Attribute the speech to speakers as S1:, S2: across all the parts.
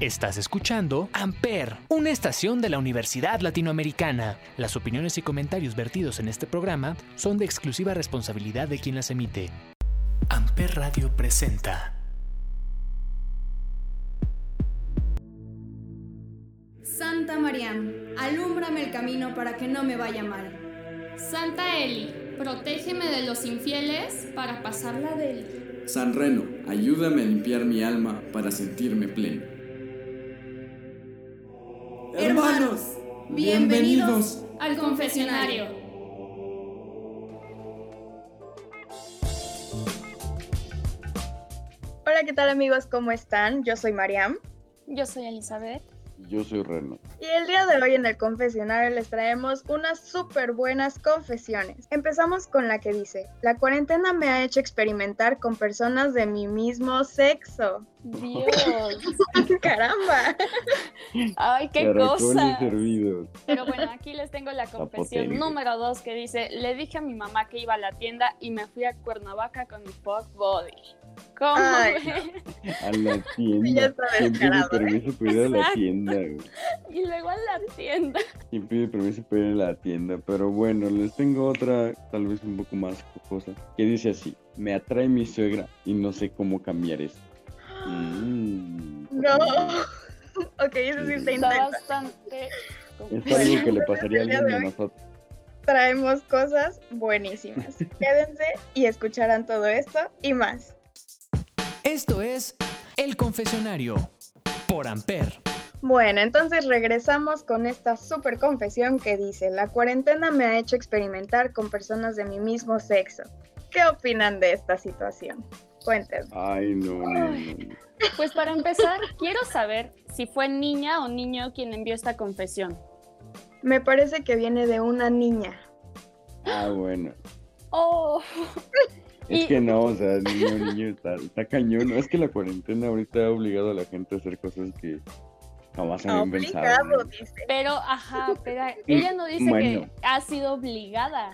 S1: Estás escuchando Amper, una estación de la Universidad Latinoamericana. Las opiniones y comentarios vertidos en este programa son de exclusiva responsabilidad de quien las emite. Amper Radio presenta.
S2: Santa Mariam, alúmbrame el camino para que no me vaya mal.
S3: Santa Eli, protégeme de los infieles para pasarla de él.
S4: San Reno, ayúdame a limpiar mi alma para sentirme pleno.
S2: Hermanos, bienvenidos
S3: al confesionario.
S5: Hola, ¿qué tal amigos? ¿Cómo están? Yo soy Mariam.
S3: Yo soy Elizabeth.
S6: Yo soy Reno.
S5: Y el día de hoy en el confesionario les traemos unas súper buenas confesiones. Empezamos con la que dice, la cuarentena me ha hecho experimentar con personas de mi mismo sexo.
S3: Dios.
S5: Caramba.
S3: Ay, qué cosa. Pero bueno, aquí les tengo la confesión número dos que dice, le dije a mi mamá que iba a la tienda y me fui a Cuernavaca con mi fuck body. ¿Cómo
S5: Ay?
S6: A la tienda. ¿Quién pide
S5: ¿eh?
S6: permiso para ir a la tienda? güey?
S3: Y luego a la tienda.
S6: ¿Quién pide permiso para ir a la tienda? Pero bueno, les tengo otra, tal vez un poco más jocosa, que dice así. Me atrae mi suegra y no sé cómo cambiar eso. Mm,
S5: No. ok, eso sí está intenso.
S3: bastante...
S6: Es algo que le pasaría a alguien de nosotros.
S5: Traemos cosas buenísimas. Quédense y escucharán todo esto y más.
S1: Esto es El Confesionario por Amper.
S5: Bueno, entonces regresamos con esta super confesión que dice, la cuarentena me ha hecho experimentar con personas de mi mismo sexo. ¿Qué opinan de esta situación? Cuéntenme.
S6: Ay, no, no, no, no.
S3: Pues para empezar, quiero saber si fue niña o niño quien envió esta confesión.
S5: Me parece que viene de una niña.
S6: Ah, bueno.
S3: Oh.
S6: Es
S3: Y-
S6: que no, o sea, niño, niño, está, está cañón. No, es que la cuarentena ahorita ha obligado a la gente a hacer cosas que jamás habían pensado.
S5: Obligado,
S6: ¿no?
S5: dice.
S3: Pero, ajá, pero ella no dice
S6: Bueno.
S3: que ha sido obligada.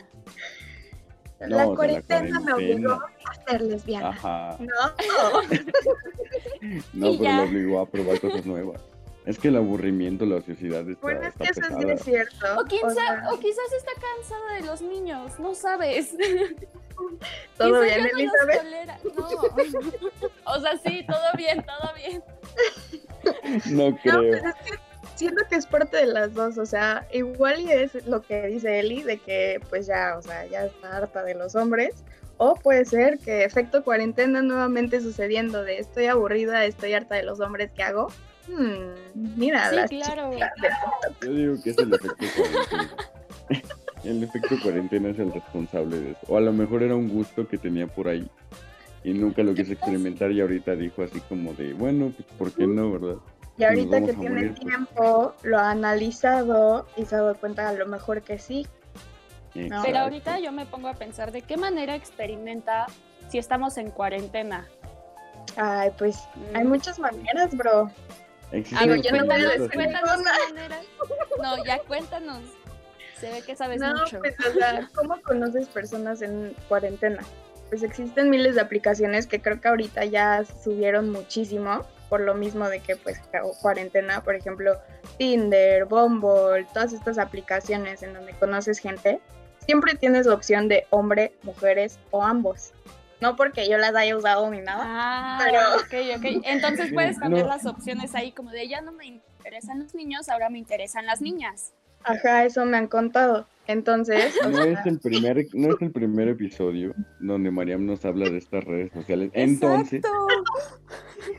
S6: No,
S5: la
S6: o sea, la
S5: cuarentena me obligó a ser lesbiana.
S6: Ajá.
S5: No,
S6: No, pero
S3: ya.
S6: lo obligó a probar cosas nuevas. Es que el aburrimiento, la ociosidad está,
S5: bueno, es que eso sí
S6: pesada.
S5: es cierto.
S3: O, quién
S5: O
S3: sa-
S5: sea,
S3: o quizás está cansada de los niños, no sabes.
S5: todo bien,
S3: no
S5: Elizabeth.
S3: No. o sea, sí, todo bien, todo bien.
S6: No
S5: No,
S6: creo.
S5: es que siento que es parte de las dos, o sea, igual y es lo que dice Eli, de que pues ya, o sea, ya está harta de los hombres, o puede ser que efecto cuarentena nuevamente sucediendo de estoy aburrida, estoy harta de los hombres, ¿qué hago? Hmm, mira,
S3: Sí,
S5: las
S3: claro.
S6: Yo digo que es el efecto cuarentena. El efecto cuarentena es el responsable de eso. O a lo mejor era un gusto que tenía por ahí y nunca lo quiso experimentar y ahorita dijo así como de, bueno, pues ¿por qué no, verdad?
S5: Y ahorita que tiene
S6: morir, pues.
S5: tiempo, lo ha analizado y se ha dado cuenta a lo mejor que sí.
S3: Pero ahorita yo me pongo a pensar de qué manera experimenta si estamos en cuarentena.
S5: Ay, pues hay
S3: Mm.
S5: muchas maneras, bro.
S6: Existen
S5: Digo, yo no
S3: cuéntanos. No, ya cuéntanos. Se ve que sabes
S5: No,
S3: mucho.
S5: pues, o sea, ¿cómo conoces personas en cuarentena? Pues existen miles de aplicaciones que creo que ahorita ya subieron muchísimo, por lo mismo de que, pues, cu- cuarentena, por ejemplo, Tinder, Bumble, todas estas aplicaciones en donde conoces gente, siempre tienes la opción de hombre, mujeres o ambos. No porque yo las haya usado ni nada.
S3: Ah,
S5: Pero-
S3: ok, ok. Entonces puedes
S6: No.
S3: cambiar las opciones ahí como de ya no me interesan los niños, ahora me interesan las niñas.
S5: Ajá, eso me han contado. Entonces, o
S6: No
S5: sea,
S6: es el primer, no es el primer episodio donde Mariam nos habla de estas redes sociales. Entonces,
S3: Exacto.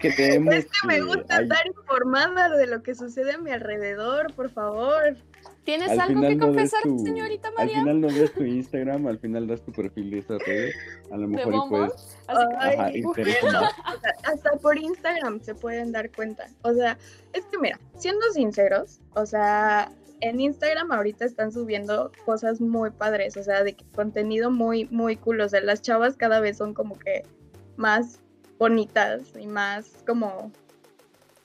S6: que tenemos
S5: es que me gusta
S6: hay-
S5: estar informada de lo que sucede a mi alrededor, por favor.
S3: ¿Tienes
S6: al
S3: algo que
S6: no
S3: confesar,
S6: tu-
S3: señorita
S6: Al
S3: María?
S6: final no des tu Instagram, al final das tu perfil de esa red. A lo mejor y puedes.
S5: Ay,
S6: Ajá,
S5: o sea, hasta por Instagram se pueden dar cuenta. O sea, es que mira, siendo sinceros, o sea, en Instagram ahorita están subiendo cosas muy padres, o sea, de que contenido muy, muy cool. O sea, las chavas cada vez son como que más bonitas y más como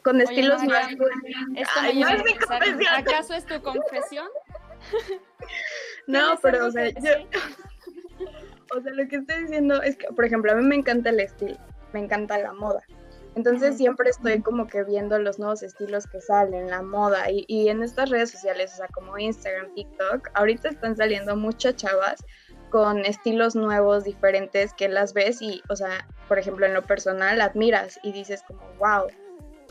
S5: con
S3: Oye,
S5: estilos más.
S3: Esto
S5: Ay, no es mi confesión.
S3: ¿Acaso es tu confesión?
S5: No,
S3: ¿Tienes
S5: pero o sea, yo, o sea, lo que estoy diciendo es que, por ejemplo, a mí me encanta el estilo, me encanta la moda. Entonces siempre estoy como que viendo los nuevos estilos que salen, la moda y, y en estas redes sociales, o sea, como Instagram, TikTok, ahorita están saliendo muchas chavas con estilos nuevos, diferentes, que las ves y, o sea, por ejemplo, en lo personal, admiras y dices como, wow,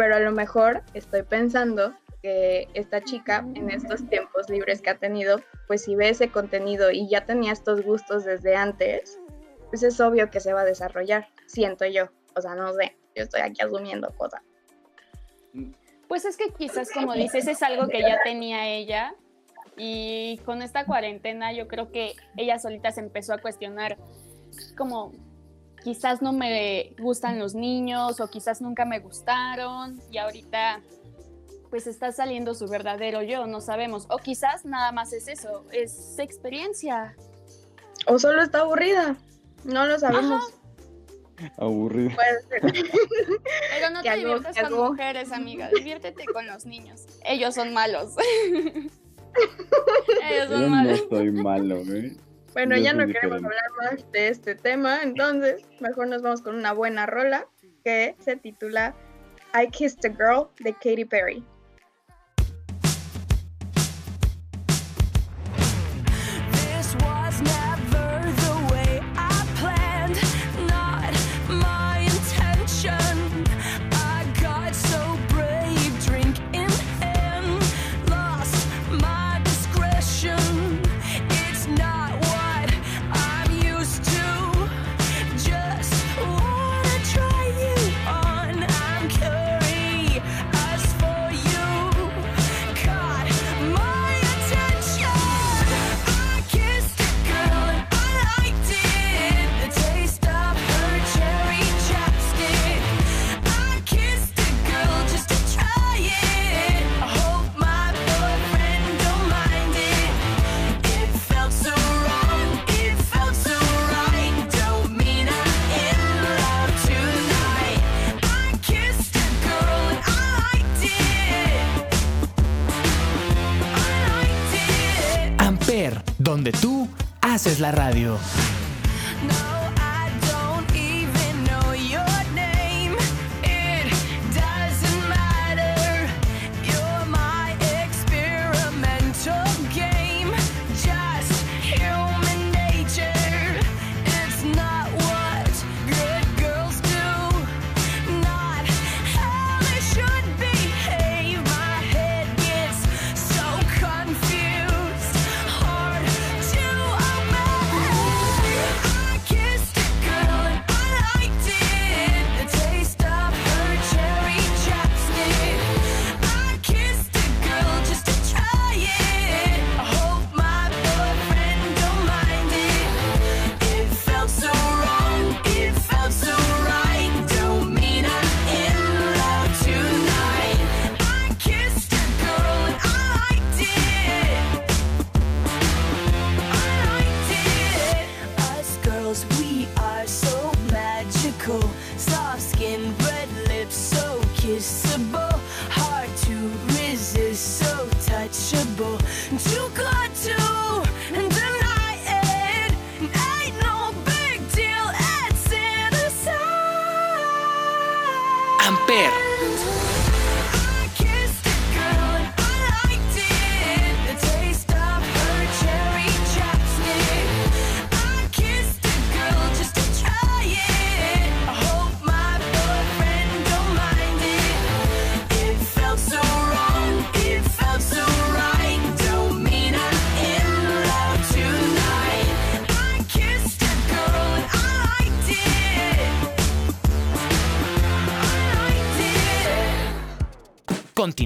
S5: pero a lo mejor estoy pensando que esta chica en estos tiempos libres que ha tenido, pues si ve ese contenido y ya tenía estos gustos desde antes, pues es obvio que se va a desarrollar, siento yo. O sea, no sé, yo estoy aquí asumiendo cosas.
S3: Pues es que quizás, como dices, es algo que ya tenía ella y con esta cuarentena yo creo que ella solita se empezó a cuestionar como quizás no me gustan los niños o quizás nunca me gustaron y ahorita pues está saliendo su verdadero yo, no sabemos. O quizás nada más es eso, es experiencia.
S5: O solo está aburrida, no lo sabemos.
S6: Aburrida.
S5: Puede ser.
S3: Pero no
S5: ¿Qué
S3: te diviertas
S5: ¿Qué
S3: con
S5: hago?
S3: mujeres, amiga, diviértete con los niños. Ellos son malos. Ellos
S6: Yo
S3: son
S6: no
S3: malos.
S6: soy malo, ¿eh?
S5: Bueno, ya no queremos hablar más de este tema, entonces mejor nos vamos con una buena rola que se titula I Kissed a Girl de Katy Perry.
S7: Radio.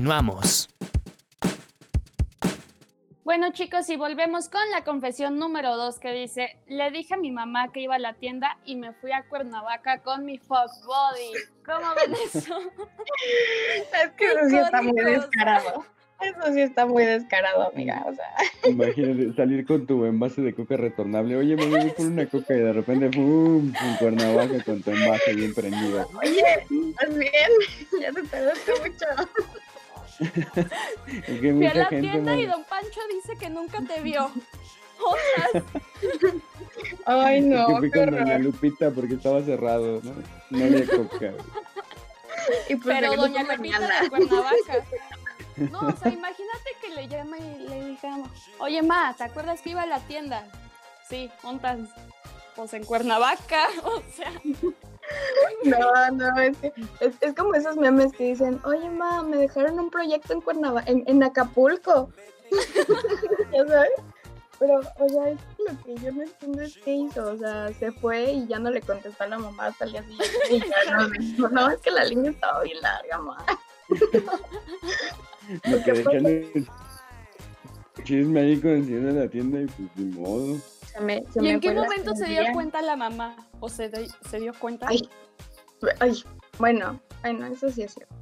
S7: Continuamos.
S3: Bueno, chicos, y volvemos con la confesión número dos que dice: Le dije a mi mamá que iba a la tienda y me fui a Cuernavaca con mi fuck body. ¿Cómo ven eso?
S5: Es que eso sí está muy descarado. Eso sí está muy descarado, amiga. O sea,
S6: Imagínate salir con tu envase de coca retornable. Oye, me voy por una coca y de repente, ¡pum! En Cuernavaca con tu envase bien prendido.
S5: oye, ¿estás bien? Ya te tardaste mucho.
S6: Es que
S3: Fui a la
S6: gente
S3: tienda
S6: me-
S3: y don Pancho dice que nunca te vio. Otras.
S5: Ay,
S6: es
S5: no,
S6: que fui
S5: qué
S6: con Doña
S5: horror.
S6: Lupita porque estaba cerrado, ¿no? No había coca.
S5: Y pues
S3: Pero doña Pepita
S5: mañana.
S3: de Cuernavaca. No, o sea, imagínate que le llama y le digamos, oye, ma, ¿te acuerdas que iba a la tienda? Sí, montas, pues en Cuernavaca, o sea,
S5: No, no, es que es, es como esos memes que dicen, oye, ma, me dejaron un proyecto en Cuernavaca, en, en Acapulco. ya sabes. Pero, o sea, es que lo que yo no entiendo es qué hizo. O sea, se fue y ya no le contestó a la mamá hasta el día siguiente. Y ya no dijo, no, es que la línea estaba bien larga, ma.
S6: Lo que dejan es chisme ahí el de la tienda y pues ni modo.
S5: Se me, se
S3: ¿y
S5: me
S3: en qué momento se dio cuenta la mamá? ¿O se, de- se dio cuenta?
S5: Ay, ay, bueno, ay, no, eso sí es cierto.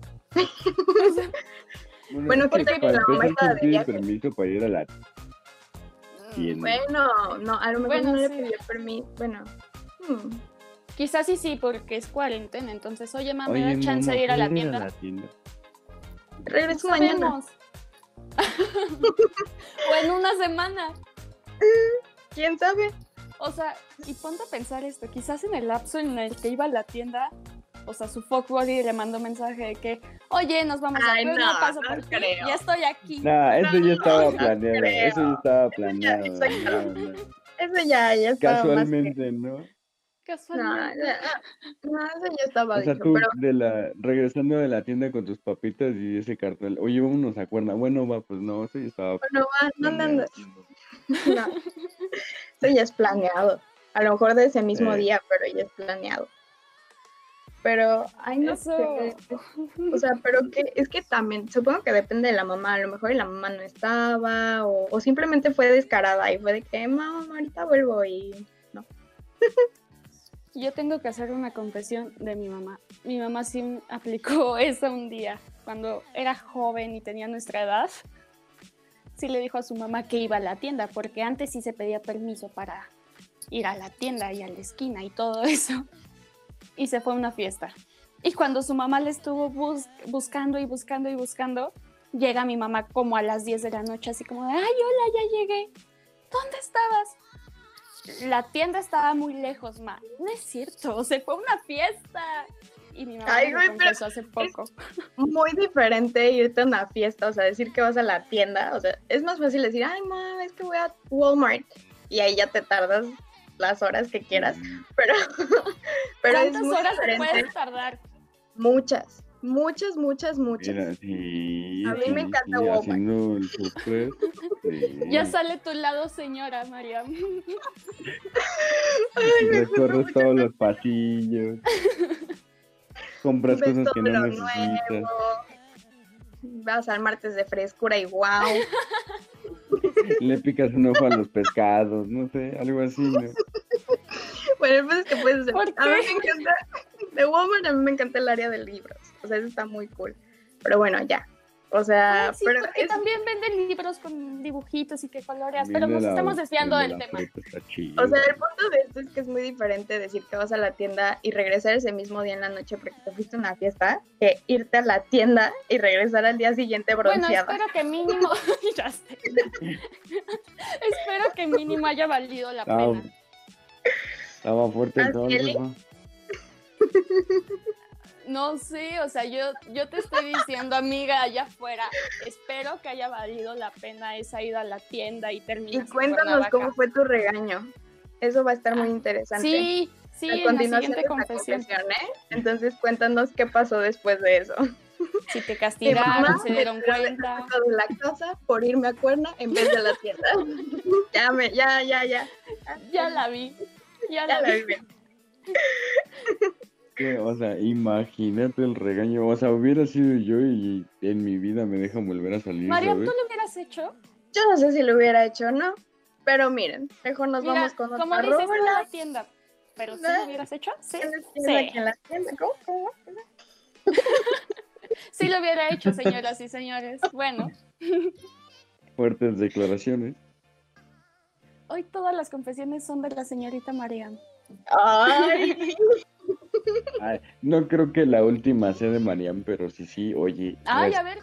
S5: Bueno, ¿qué tal que
S6: para
S5: la mamá estaba
S6: ¿quién
S5: de viaje?
S6: permiso para ir a la tienda?
S5: Bueno, no, a lo mejor
S3: Bueno,
S5: no le
S3: sí.
S5: pidió permiso. Bueno, hmm,
S3: Quizás sí, sí, porque es cuarentena, entonces, oye, mamá, ¿me
S6: Oye,
S3: da chance
S6: mamá,
S3: de ir a la
S6: ¿puedo
S3: tienda?
S6: la tienda?
S5: regreso mañana.
S3: o en una semana.
S5: ¿Quién sabe?
S3: O sea, y ponte a pensar esto, quizás en el lapso en el que iba a la tienda, o sea, su fuck buddy le mandó mensaje de que, oye, nos vamos
S5: Ay,
S3: a Puebla,
S5: no,
S3: paso
S5: no
S3: por ti, ya estoy aquí.
S6: Nah, eso
S5: No,
S6: ya estaba
S5: no
S6: planeado. Eso ya estaba planeado. no, no.
S5: Eso ya, ya estaba más que...
S6: Casualmente, ¿no?
S5: No,
S3: Casualmente.
S5: ya- no, eso ya estaba
S6: O sea,
S5: dicho,
S6: tú
S5: pero
S6: de la, regresando de la tienda con tus papitas y ese cartel, oye, vámonos a Cuerna. Bueno, va, pues no, eso ya estaba
S5: bueno, va, no, no, no, no. Eso ya es planeado. A lo mejor de ese mismo
S6: Eh.
S5: día, pero ya es planeado. Pero, ay, no
S3: Eso.
S5: sé. O sea, pero que es que también, supongo que depende de la mamá. A lo mejor y la mamá no estaba, o, o simplemente fue descarada y fue de que, mamá, ahorita vuelvo y
S3: Yo tengo que hacer una confesión de mi mamá. Mi mamá sí aplicó eso un día, cuando era joven y tenía nuestra edad. Sí le dijo a su mamá que iba a la tienda, porque antes sí se pedía permiso para ir a la tienda y a la esquina y todo eso. Y se fue a una fiesta. Y cuando su mamá le estuvo bus- buscando y buscando y buscando, llega mi mamá como a las 10 de la noche, así como de, ay, hola, ya llegué. ¿Dónde estabas? La tienda estaba muy lejos, ma. No es cierto, se fue a una fiesta. Y mi mamá
S5: Ay,
S3: me
S5: pero
S3: confesó hace poco.
S5: muy diferente irte a una fiesta, o sea, decir que vas a la tienda, o sea, es más fácil decir, ay, mamá, es que voy a Walmart, y ahí ya te tardas las horas que quieras, pero, pero es
S3: ¿Cuántas
S5: muy
S3: horas te
S5: diferente.
S3: puedes tardar?
S5: Muchas, muchas, muchas, muchas.
S6: Mira, sí,
S5: A mí me encanta
S6: sí,
S5: Walmart.
S6: haciendo el súper. sí.
S3: Ya sale tu lado, señora María.
S6: Recorres
S5: mucho
S6: todos los pasillos. Compras
S5: ves
S6: cosas que no necesitas.
S5: nuevo, Vas al martes de frescura y wow.
S6: Le picas un ojo a los pescados, no sé, algo así, ¿no?
S5: Bueno, pues es que puedes hacer.
S3: ¿Por
S5: A mí me encanta. De Walmart a mí me encanta el área de libros. O sea, eso está muy cool. Pero bueno, ya. O sea,
S3: Ay, sí,
S5: pero
S3: porque
S5: es-
S3: también venden libros con dibujitos y que coloreas, pero nos
S6: la-
S3: estamos desviando del tema.
S5: O sea, el punto de esto es que es muy diferente decir que vas a la tienda y regresar ese mismo día en la noche porque te fuiste a una fiesta que irte a la tienda y regresar al día siguiente
S3: Bueno,
S5: bronceada.
S3: espero que mínimo. espero que mínimo haya valido la
S6: Estaba, estaba fuerte
S5: ¿Ah,
S6: entonces,
S5: Eli?
S6: ¿no?
S3: No sé, o sea, yo, yo te estoy diciendo, amiga, allá afuera, espero que haya valido la pena esa ida a la tienda y
S5: Y
S3: terminar.
S5: cuéntanos cómo fue tu regaño. Eso va a estar muy interesante.
S3: Sí, sí,
S5: a
S3: en la
S5: continuación
S3: siguiente confesión.
S5: confesión, ¿eh? Entonces cuéntanos qué pasó después de eso.
S3: Si te castigaron, se dieron
S5: me
S3: cuenta.
S5: de la casa por irme a Cuerna en vez de la tienda. ya, me, ya, ya, ya.
S3: Ya la vi, ya
S5: Ya
S3: la
S5: la
S3: vi.
S6: Que, O sea, imagínate el regaño. O sea, hubiera sido yo y en mi vida me dejan volver a salir,
S3: Mariam, ¿tú lo hubieras hecho?
S5: Yo no sé si lo hubiera hecho o no, pero miren, mejor nos
S3: Mira,
S5: vamos con otra
S3: como dices en la tienda, pero ¿sí
S5: ¿Eh?
S3: lo hubieras hecho? Sí,
S5: ¿Tienes-
S3: sí.
S5: en la tienda? ¿Cómo? ¿Cómo?
S3: Sí lo hubiera hecho, señoras y señores. Bueno,
S6: Fuertes declaraciones.
S3: Hoy todas las confesiones son de la señorita Mariam.
S5: Ay,
S6: Ay, no creo que la última sea de Mariam, pero sí, sí, oye,
S3: Ay, a ver,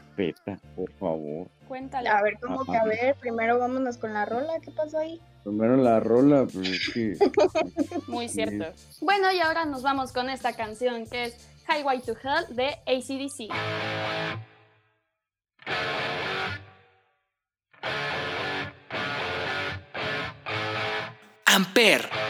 S6: por favor.
S3: cuéntale.
S5: a ver, ¿cómo que a ver? Primero vámonos con la rola, ¿qué pasó ahí?
S6: Primero la rola, pues es que
S3: Muy cierto. Bueno, y ahora nos vamos con esta canción que es Highway to Hell de ACDC.
S1: Amper.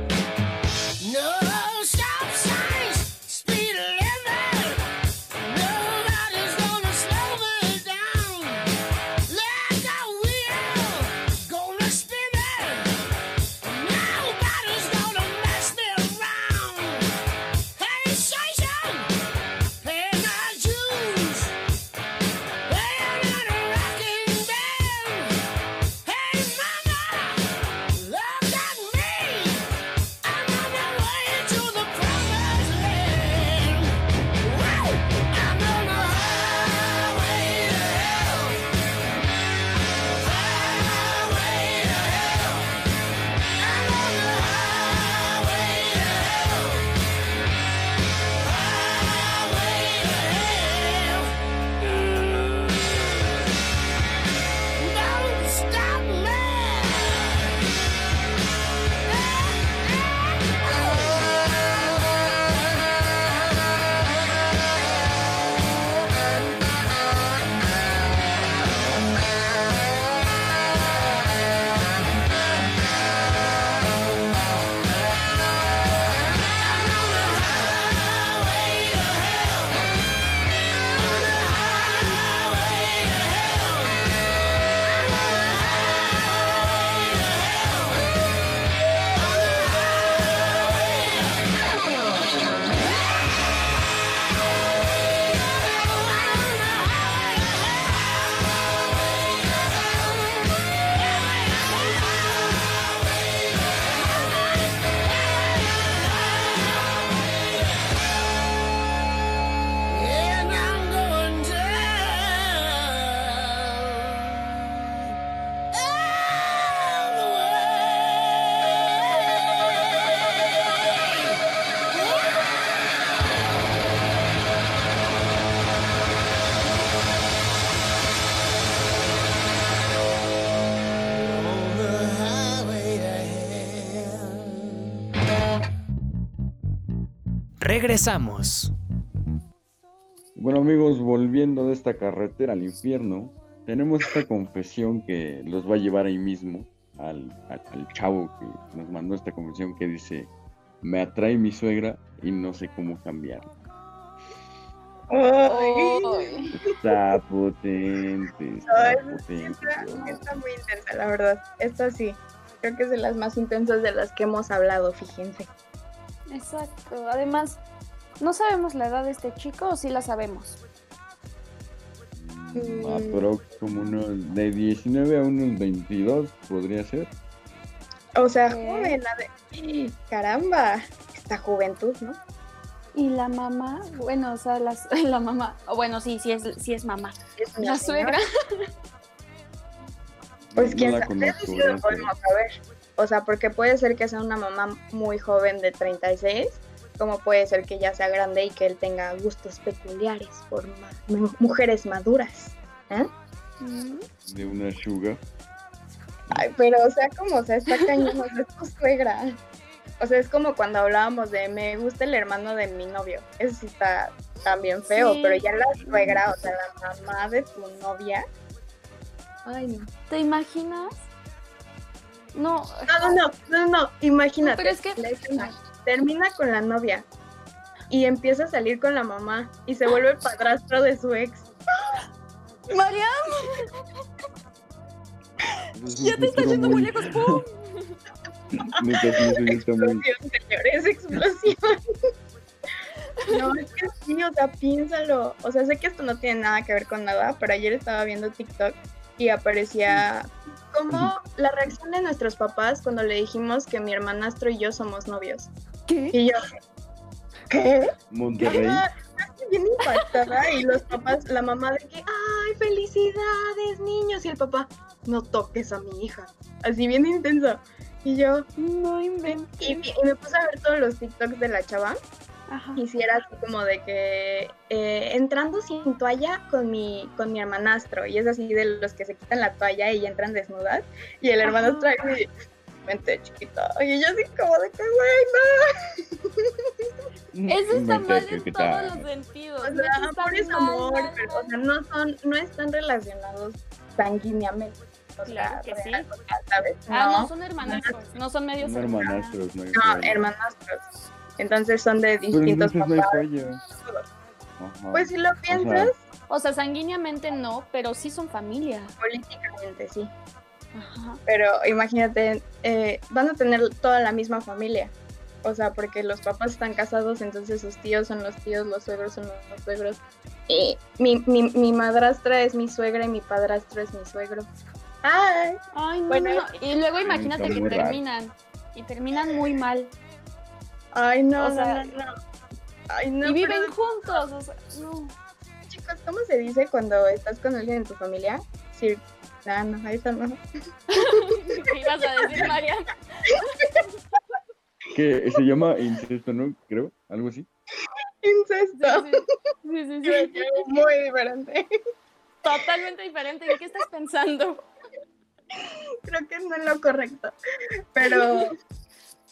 S1: Regresamos.
S6: Bueno amigos, volviendo de esta carretera al infierno, tenemos esta confesión que los va a llevar ahí mismo al, al- al chavo que nos mandó esta confesión que dice, me atrae mi suegra y no sé cómo cambiar.
S5: Ay,
S6: Está potente, está
S5: Ay,
S6: potente.
S5: está,
S6: Dios.
S5: está muy intensa, la verdad. Esta sí, creo que es de las más intensas de las que hemos hablado, fíjense.
S3: Exacto. Además, no sabemos la edad de este chico o sí la sabemos.
S6: Mm, aprox como unos de 19 a unos 22 podría ser.
S5: O sea, joven, de... Caramba, esta juventud, ¿no?
S3: Y la mamá, bueno, o sea, las- la mamá, o bueno, sí, sí es, sí es mamá.
S5: Es
S3: La
S5: señora.
S3: suegra.
S5: Pues
S6: No
S5: quién
S6: la
S5: sabe,
S6: conozco,
S5: lo
S6: ¿verdad?
S5: O sea, porque puede ser que sea una mamá muy joven de 36, como puede ser que ya sea grande y que él tenga gustos peculiares por ma- mujeres maduras. ¿eh?
S3: Mm.
S6: De una sugar.
S5: Ay, pero o sea, como, o sea, está cañón, o sea, es tu suegra. O sea, es como cuando hablábamos de me gusta el hermano de mi novio. Eso sí está también feo,
S3: Sí.
S5: pero ya la suegra, o sea, la mamá de tu novia. Ay, no.
S3: ¿Te imaginas? No,
S5: No, no, no, no, no, imagínate.
S3: pero es que-.
S5: Termina con la novia, y empieza a salir con la mamá y se vuelve el padrastro de su ex.
S3: Mariam, ya te está yendo muy lejos. ¡Pum!
S5: Explosión, señores, explosión. No, es que sí, o sea, piénsalo. O sea, sé que esto no tiene nada que ver con nada, pero ayer estaba viendo TikTok y aparecía como la reacción de nuestros papás cuando le dijimos que mi hermanastro y yo somos novios.
S3: ¿Qué?
S5: Y yo, ¿qué?
S6: Monterrey.
S5: Ajá, estoy bien impactada y los papás, la mamá de que, ay, felicidades, niños, y el papá, no toques a mi hija. Así bien intenso. Y yo,
S3: No inventes.
S5: y, y me puse a ver todos los TikToks de la chava
S3: Ajá.
S5: y sí era así como de que eh, entrando sin toalla con mi, con mi hermanastro, y es así de los que se quitan la toalla y entran desnudas, y el hermanastro ahí, vente chiquita, y yo así como de que, güey,
S3: Eso está mal en todos los sentidos.
S5: no, o sea, amor es amor,
S3: mal,
S5: pero, o sea, no son, no están relacionados sanguíneamente. O
S3: Claro
S5: sea,
S3: que sí.
S5: real, o sea, ¿sabes?
S3: Ah, no,
S5: No,
S3: son hermanastros, no son medios
S6: Son hermanastros, no
S5: no, hermanastros. Entonces son de
S6: Pero
S5: distintos
S6: entonces no hay
S5: papás.
S6: Ajá.
S5: Pues si lo piensas,
S3: O sea, sanguíneamente no, pero sí son familia.
S5: políticamente sí.
S3: Ajá.
S5: Pero imagínate, eh, van a tener toda la misma familia. O sea, porque los papás están casados, entonces sus tíos son los tíos, los suegros son los, los suegros. Y mi, mi, mi madrastra es mi suegra y mi padrastro es mi suegro. ¡Ay!
S3: Ay, no,
S5: Bueno,
S3: no. Y luego imagínate que
S6: raro.
S3: terminan. Y terminan muy mal.
S5: ¡Ay, no,
S3: O
S5: no,
S3: sea,
S5: no, no! ¡Ay, no!
S3: y viven
S5: pero,
S3: juntos. O sea, no.
S5: chicos, ¿cómo se dice cuando estás con alguien en tu familia? Sí. No, no, eso no.
S3: ¿Qué ibas a decir, María?
S6: Que se llama incesto, ¿no? Creo, algo así.
S5: Incesto.
S3: Sí, sí, sí. sí.
S5: Muy diferente.
S3: Totalmente diferente. ¿En qué estás pensando?
S5: creo que no es lo correcto. Pero,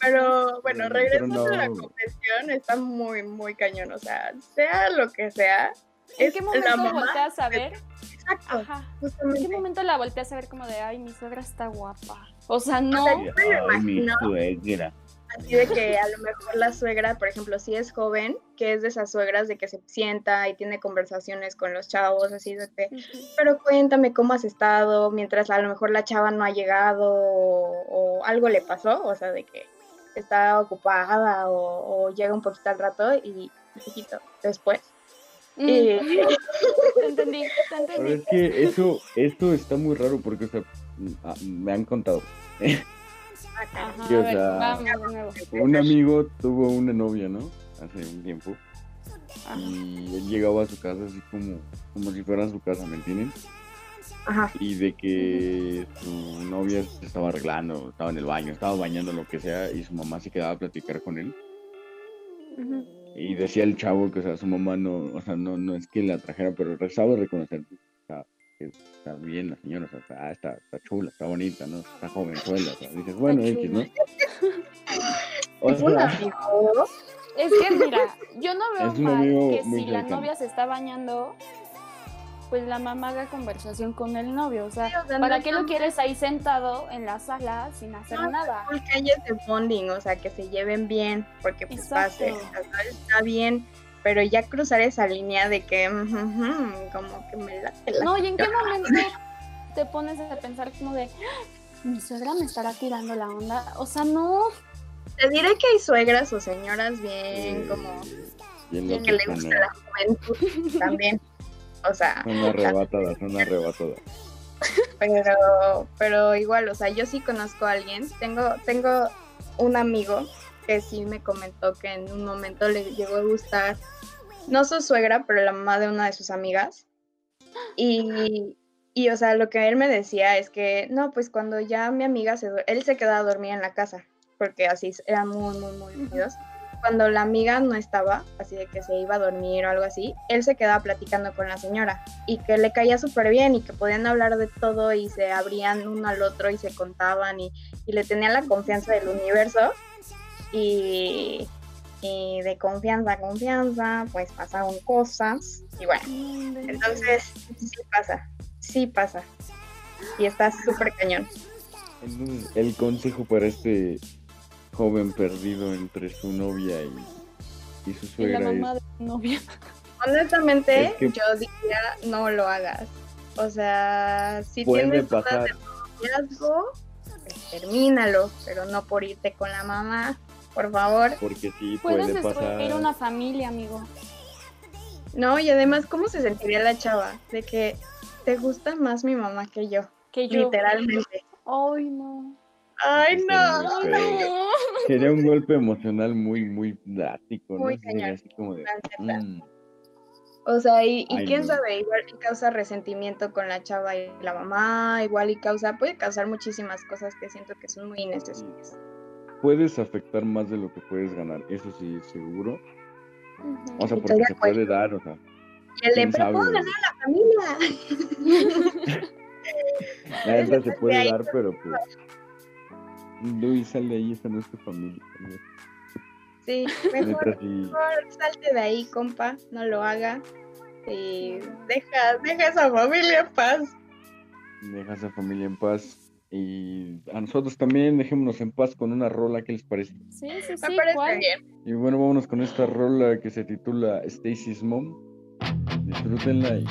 S5: pero bueno, regresando a la confesión, está muy, muy cañón. O sea, sea lo que sea,
S3: ¿En
S5: es
S3: qué
S5: la
S3: momento
S5: mamá.
S3: volteas a ver?
S5: Exacto,
S3: Ajá. ¿En qué momento la volteas a ver como de, ay, mi suegra está guapa? O sea, no.
S5: O sea, yo me lo
S6: Ay, mi suegra.
S5: así de que a lo mejor la suegra, por ejemplo, si es joven, que es de esas suegras de que se sienta y tiene conversaciones con los chavos, así de que, pero cuéntame cómo has estado, mientras a lo mejor la chava no ha llegado o, o algo le pasó, o sea, de que está ocupada o, o llega un poquito al rato y un poquito después.
S3: Mm,
S5: Y-
S3: Te entendí, te
S6: Pero
S3: entendí.
S6: es que eso, esto está muy raro porque, o sea, ah, me han contado.
S3: Ajá,
S6: o
S3: a ver,
S6: sea,
S3: vamos.
S6: Un amigo tuvo una novia, ¿no? Hace un tiempo.
S3: Ajá.
S6: Y él llegaba a su casa así como, como si fuera su casa, ¿me entienden?
S5: Ajá.
S6: Y de que su novia se estaba arreglando, estaba en el baño, estaba bañando, lo que sea, y su mamá se quedaba a platicar con él. Y decía el chavo que, o sea, su mamá no, o sea, no, no es que la trajera, pero sabe reconocer o sea, que está bien la señora, o sea, está, está chula, está bonita, ¿no? Está jovenzuela, o sea, dices, bueno, X, ¿no? O sea.
S3: Es que mira, yo no veo mal que si la
S6: cercano.
S3: novia se está bañando, pues la mamá haga conversación con el novio. O sea,
S5: Sí, o sea,
S3: ¿para
S5: no
S3: qué lo quieres ahí sentado en la sala sin hacer
S5: No,
S3: nada?
S5: full calles de bonding, o sea, que se lleven bien, porque pues pase, está bien, pero ya cruzar esa línea de que, como que me late la
S3: No, ¿y en qué momento te pones a pensar como de, "Ah, mi suegra me estará tirando la onda? O sea, no.
S5: Te diré que hay suegras o señoras bien, como
S6: bien
S5: que le gusta la juventud también. O sea,
S6: arrebatadas, son arrebatadas.
S5: pero, pero igual, o sea, yo sí conozco a alguien. Tengo, tengo un amigo que sí me comentó que en un momento le llegó a gustar, no su suegra, pero la mamá de una de sus amigas. Y, y o sea, lo que él me decía es que, no, pues cuando ya mi amiga se él se quedaba a dormir en la casa, porque así eran muy, muy, muy unidos. Cuando la amiga no estaba, así de que se iba a dormir o algo así, él se quedaba platicando con la señora y que le caía súper bien y que podían hablar de todo y se abrían uno al otro y se contaban y, y le tenían la confianza del universo y, de confianza a confianza pues pasaron cosas y bueno, entonces sí pasa, sí pasa y está súper cañón.
S6: El consejo para este joven perdido entre su novia y, y su
S3: Y la
S6: suegra
S3: mamá
S6: es...
S3: de la novia.
S5: Honestamente,
S6: Es que-
S5: yo diría no lo hagas. O sea, si
S6: Puede
S5: tienes dudas de noviazgo, pues termínalo, pero no por irte con la mamá, por favor.
S6: Porque sí,
S3: Puedes
S6: puede
S3: destruir
S6: pasar...
S3: una familia, amigo.
S5: No, y además, ¿cómo se sentiría la chava? De que te gusta más mi mamá que yo,
S3: Que yo.
S5: literalmente.
S3: Ay, no.
S5: Ay, no.
S6: feo. Sería un golpe emocional muy, muy drástico, ¿no?
S5: Muy
S6: sería
S5: cañón.
S6: así como de... Mm,
S5: O sea, y, y
S6: Ay,
S5: quién
S6: no.
S5: sabe, igual y causa resentimiento con la chava y la mamá, igual y causa, puede causar muchísimas cosas que siento que son muy innecesarias.
S6: puedes afectar más de lo que puedes ganar, eso sí, seguro. O sea, porque se puede dar, o sea,
S5: Y el de, pero
S6: sabe.
S5: puedo ganar la familia.
S6: La neta se puede dar, pero pues... Luis, sal de ahí, esa no es tu familia.
S5: Sí, mejor, salte de ahí, compa, no lo haga. Y deja, deja esa familia en paz.
S6: Deja a esa familia en paz. Y a nosotros también dejémonos en paz con una rola, ¿qué les parece?
S3: Sí, sí,
S5: Me
S3: sí.
S5: parece
S3: ¿cuál?
S5: bien.
S6: Y bueno, vámonos con esta rola que se titula Stacy's Mom. Disfrútenla y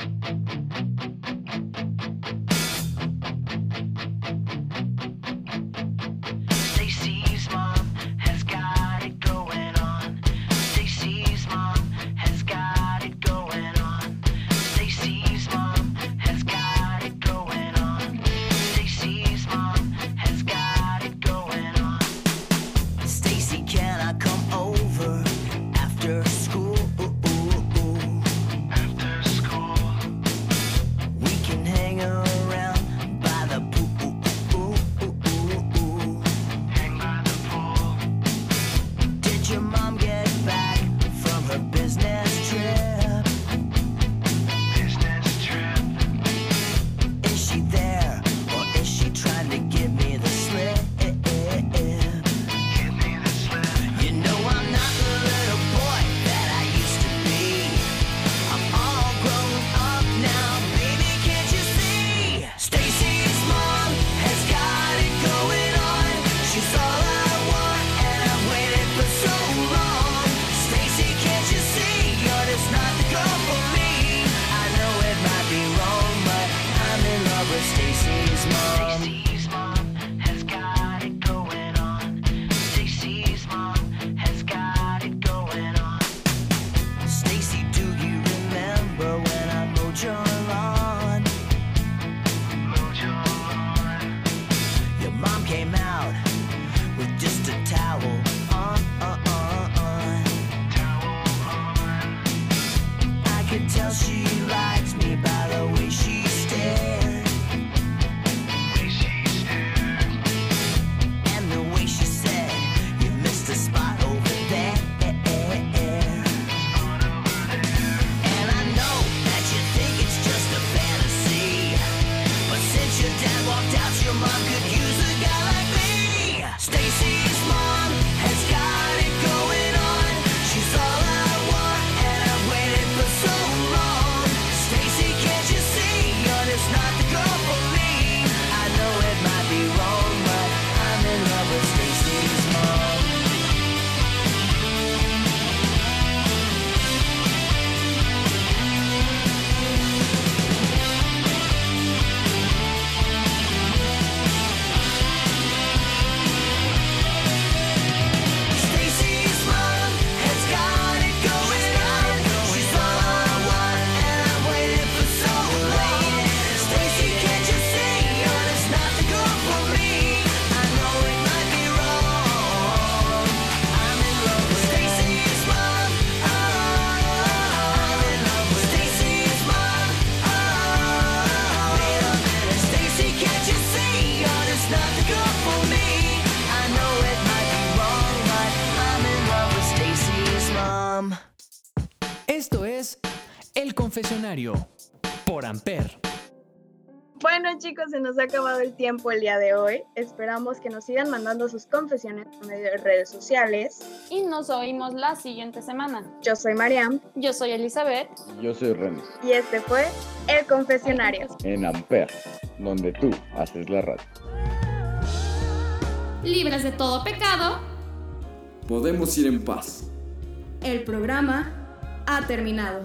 S1: Confesionario por Amper.
S5: Bueno chicos, se nos ha acabado el tiempo el día de hoy. Esperamos que nos sigan mandando sus confesiones por medio de redes sociales.
S3: Y nos oímos la siguiente semana.
S5: Yo soy Mariam
S3: Yo soy Elizabeth.
S6: yo soy René,
S5: y este fue El Confesionario.
S6: en Amper, donde tú haces la radio.
S2: Libres de todo pecado.
S4: Podemos ir en paz.
S3: El programa ha terminado.